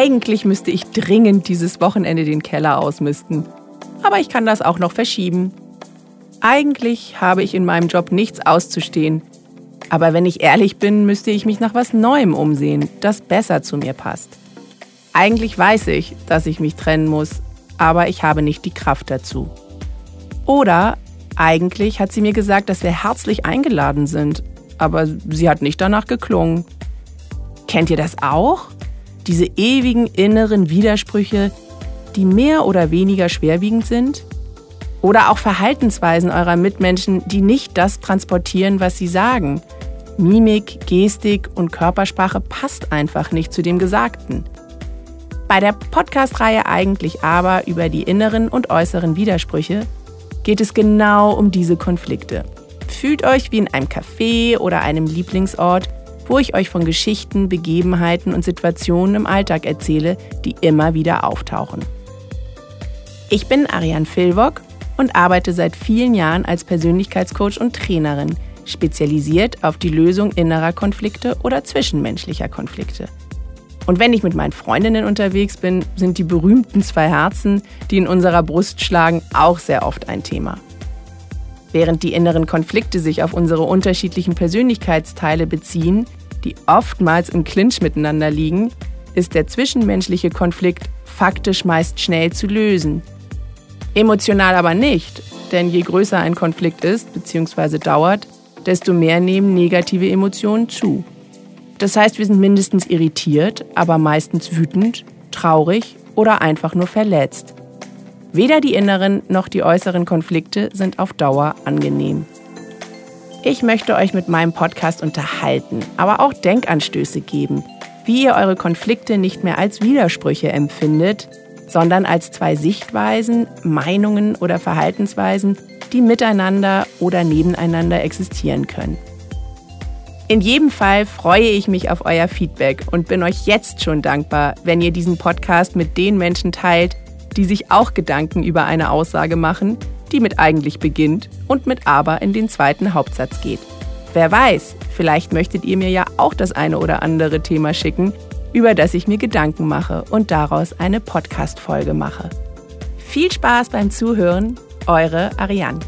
Eigentlich müsste ich dringend dieses Wochenende den Keller ausmisten. Aber ich kann das auch noch verschieben. Eigentlich habe ich in meinem Job nichts auszustehen. Aber wenn ich ehrlich bin, müsste ich mich nach was Neuem umsehen, das besser zu mir passt. Eigentlich weiß ich, dass ich mich trennen muss, aber ich habe nicht die Kraft dazu. Oder eigentlich hat sie mir gesagt, dass wir herzlich eingeladen sind, aber sie hat nicht danach geklungen. Kennt ihr das auch? Diese ewigen inneren Widersprüche, die mehr oder weniger schwerwiegend sind? Oder auch Verhaltensweisen eurer Mitmenschen, die nicht das transportieren, was sie sagen. Mimik, Gestik und Körpersprache passt einfach nicht zu dem Gesagten. Bei der Podcast-Reihe eigentlich aber über die inneren und äußeren Widersprüche geht es genau um diese Konflikte. Fühlt euch wie in einem Café oder einem Lieblingsort, wo ich euch von Geschichten, Begebenheiten und Situationen im Alltag erzähle, die immer wieder auftauchen. Ich bin Ariane Filwock und arbeite seit vielen Jahren als Persönlichkeitscoach und Trainerin, spezialisiert auf die Lösung innerer Konflikte oder zwischenmenschlicher Konflikte. Und wenn ich mit meinen Freundinnen unterwegs bin, sind die berühmten zwei Herzen, die in unserer Brust schlagen, auch sehr oft ein Thema. Während die inneren Konflikte sich auf unsere unterschiedlichen Persönlichkeitsteile beziehen, die oftmals im Clinch miteinander liegen, ist der zwischenmenschliche Konflikt faktisch meist schnell zu lösen. Emotional aber nicht, denn je größer ein Konflikt ist bzw. dauert, desto mehr nehmen negative Emotionen zu. Das heißt, wir sind mindestens irritiert, aber meistens wütend, traurig oder einfach nur verletzt. Weder die inneren noch die äußeren Konflikte sind auf Dauer angenehm. Ich möchte euch mit meinem Podcast unterhalten, aber auch Denkanstöße geben, wie ihr eure Konflikte nicht mehr als Widersprüche empfindet, sondern als zwei Sichtweisen, Meinungen oder Verhaltensweisen, die miteinander oder nebeneinander existieren können. In jedem Fall freue ich mich auf euer Feedback und bin euch jetzt schon dankbar, wenn ihr diesen Podcast mit den Menschen teilt, die sich auch Gedanken über eine Aussage machen, die mit eigentlich beginnt und mit aber in den zweiten Hauptsatz geht. Wer weiß, vielleicht möchtet ihr mir ja auch das eine oder andere Thema schicken, über das ich mir Gedanken mache und daraus eine Podcast-Folge mache. Viel Spaß beim Zuhören, eure Ariane.